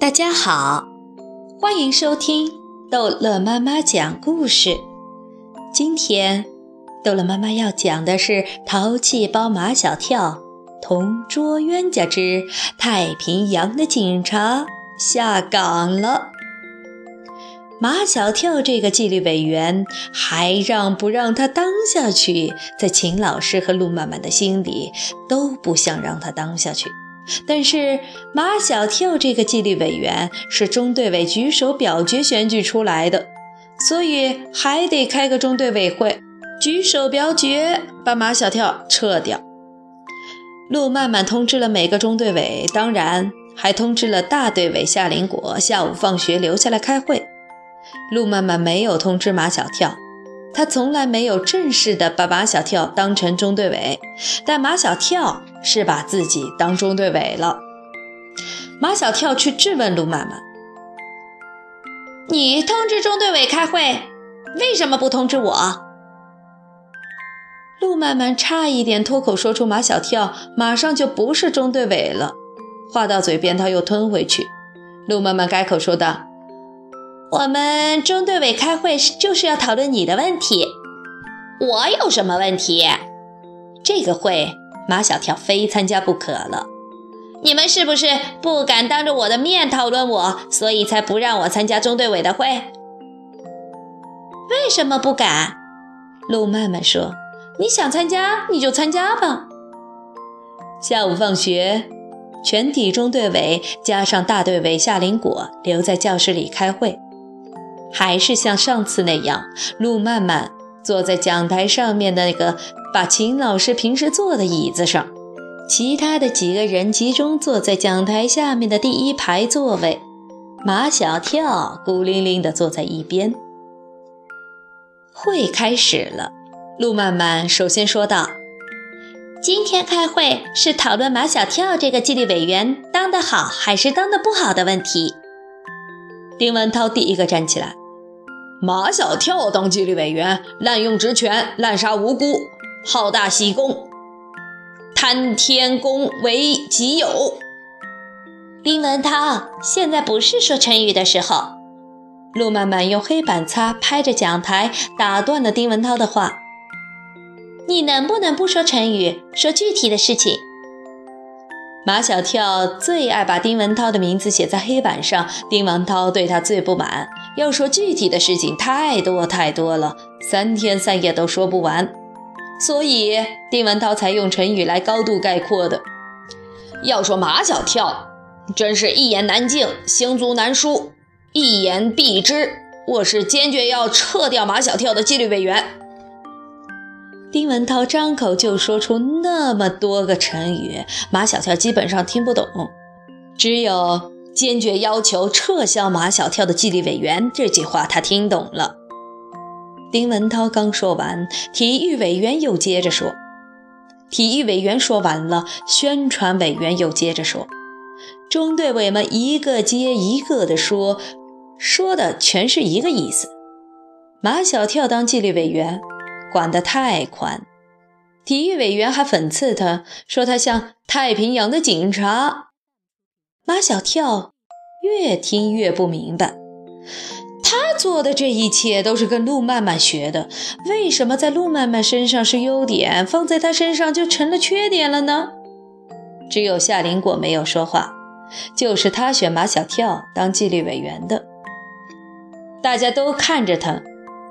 大家好，欢迎收听逗乐妈妈讲故事。今天，逗乐妈妈要讲的是《淘气包马小跳同桌冤家之太平洋的警察下岗了》。马小跳这个纪律委员还让不让他当下去，在秦老师和陆曼曼的心里都不想让他当下去。但是马小跳这个纪律委员是中队委举手表决选举出来的，所以还得开个中队委会，举手表决把马小跳撤掉。陆曼曼通知了每个中队委，当然还通知了大队委夏林果，下午放学留下来开会。陆曼曼没有通知马小跳。他从来没有正式的把马小跳当成中队委，但马小跳是把自己当中队委了。马小跳去质问陆曼曼：“你通知中队委开会，为什么不通知我？”陆曼曼差一点脱口说出马小跳马上就不是中队委了，话到嘴边他又吞回去。陆曼曼改口说道。我们中队委开会是就是要讨论你的问题。我有什么问题？这个会马小跳非参加不可了。你们是不是不敢当着我的面讨论我，所以才不让我参加中队委的会？为什么不敢？陆曼曼说：“你想参加你就参加吧。”下午放学，全体中队委加上大队委夏林果留在教室里开会。还是像上次那样，陆曼曼坐在讲台上面的那个把秦老师平时坐的椅子上，其他的几个人集中坐在讲台下面的第一排座位，马小跳孤零零地坐在一边。会开始了，陆曼曼首先说道：“今天开会是讨论马小跳这个纪律委员当得好还是当得不好的问题。”丁文涛第一个站起来。马小跳当纪律委员，滥用职权，滥杀无辜，好大喜功，贪天功为己有。丁文涛，现在不是说成语的时候。陆曼曼用黑板擦拍着讲台，打断了丁文涛的话。你能不能不说成语，说具体的事情？马小跳最爱把丁文涛的名字写在黑板上，丁文涛对他最不满。要说具体的事情太多太多了，三天三夜都说不完，所以丁文涛才用成语来高度概括的。要说马小跳，真是一言难尽，行足难书，一言蔽之。我是坚决要撤掉马小跳的纪律委员。丁文涛张口就说出那么多个成语，马小跳基本上听不懂，只有“坚决要求撤销马小跳的纪律委员”这句话他听懂了。丁文涛刚说完，体育委员又接着说，体育委员说完了，宣传委员又接着说，中队委们一个接一个的说，说的全是一个意思：马小跳当纪律委员。管得太宽，体育委员还讽刺他，说他像太平洋的警察。马小跳越听越不明白，他做的这一切都是跟陆曼曼学的，为什么在陆曼曼身上是优点，放在他身上就成了缺点了呢？只有夏林果没有说话，就是他选马小跳当纪律委员的。大家都看着他，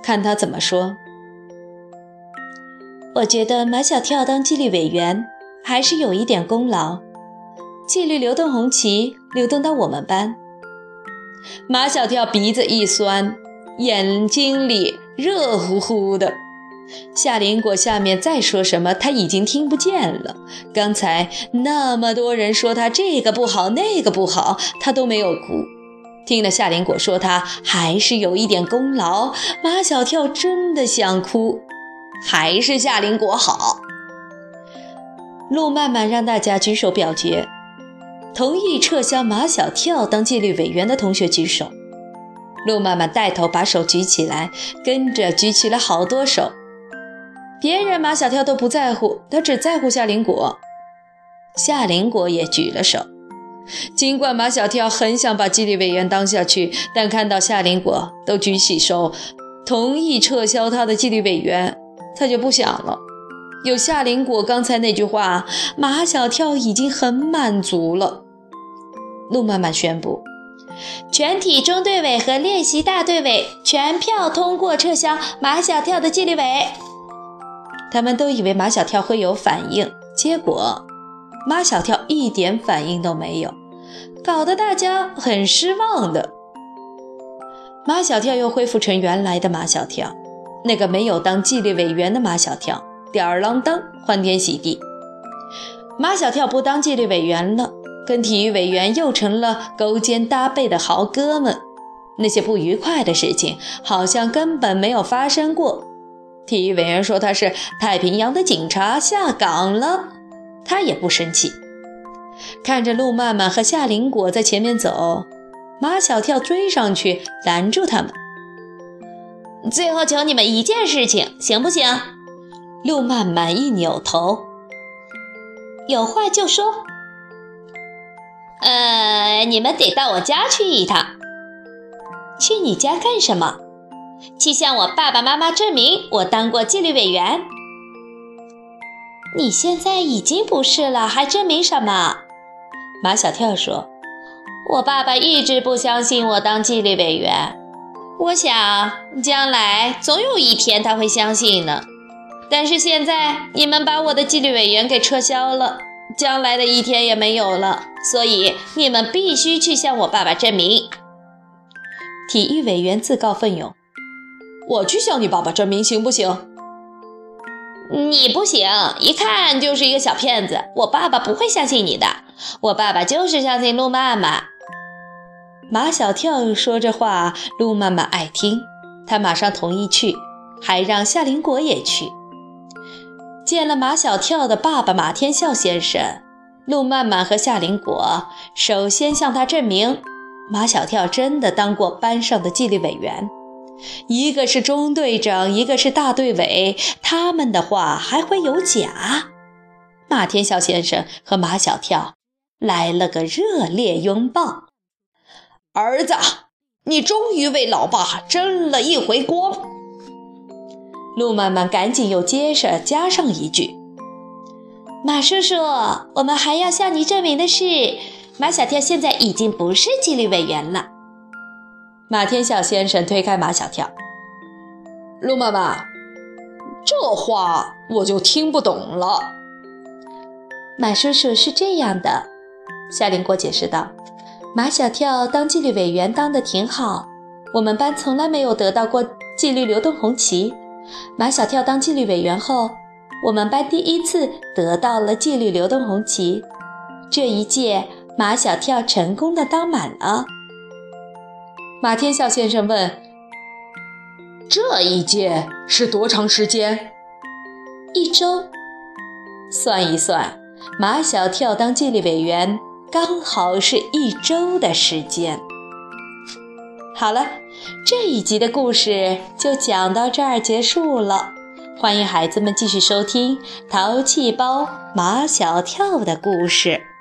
看他怎么说。我觉得马小跳当纪律委员还是有一点功劳。纪律流动红旗流动到我们班，马小跳鼻子一酸，眼睛里热乎乎的。夏林果下面再说什么，他已经听不见了。刚才那么多人说他这个不好那个不好，他都没有哭。听了夏林果说他还是有一点功劳，马小跳真的想哭。还是夏林果好。路曼曼让大家举手表决，同意撤销马小跳当纪律委员的同学举手。陆曼曼带头把手举起来，跟着举起了好多手。别人马小跳都不在乎，他只在乎夏林果。夏林果也举了手。尽管马小跳很想把纪律委员当下去，但看到夏林果都举起手同意撤销他的纪律委员，他就不想了。有夏林果刚才那句话，马小跳已经很满足了。陆曼曼宣布，全体中队委和练习大队委全票通过撤销马小跳的纪律委。他们都以为马小跳会有反应，结果马小跳一点反应都没有，搞得大家很失望的。马小跳又恢复成原来的马小跳，那个没有当纪律委员的马小跳。吊儿郎当，欢天喜地。马小跳不当纪律委员了，跟体育委员又成了勾肩搭背的好哥们。那些不愉快的事情好像根本没有发生过。体育委员说他是太平洋的警察下岗了，他也不生气。看着陆曼曼和夏林果在前面走，马小跳追上去拦住他们。最后求你们一件事情，行不行？陆曼曼一扭头，有话就说。呃，你们得到我家去一趟。去你家干什么？去向我爸爸妈妈证明我当过纪律委员。你现在已经不是了，还证明什么？马小跳说：“我爸爸一直不相信我当纪律委员，我想将来总有一天他会相信呢。”但是现在你们把我的纪律委员给撤销了，将来的一天也没有了，所以你们必须去向我爸爸证明。体育委员自告奋勇：“我去向你爸爸证明，行不行？”你不行，一看就是一个小骗子，我爸爸不会相信你的。我爸爸就是相信陆妈妈。马小跳说这话，陆妈妈爱听，她马上同意去，还让夏林果也去。见了马小跳的爸爸马天笑先生，陆曼曼和夏林果首先向他证明，马小跳真的当过班上的纪律委员，一个是中队长，一个是大队委，他们的话还会有假？马天笑先生和马小跳来了个热烈拥抱，儿子，你终于为老爸争了一回光。陆曼曼赶紧又接着加上一句：“马叔叔，我们还要向你证明的是，马小跳现在已经不是纪律委员了。”马天笑先生推开马小跳：“陆曼曼，这话我就听不懂了。”马叔叔是这样的，夏林果解释道：“马小跳当纪律委员当的挺好，我们班从来没有得到过纪律流动红旗。”马小跳当纪律委员后，我们班第一次得到了纪律流动红旗。这一届，马小跳成功的当满了。马天笑先生问：“这一届是多长时间？”一周。算一算，马小跳当纪律委员刚好是一周的时间。好了，这一集的故事就讲到这儿结束了。欢迎孩子们继续收听《淘气包马小跳》的故事。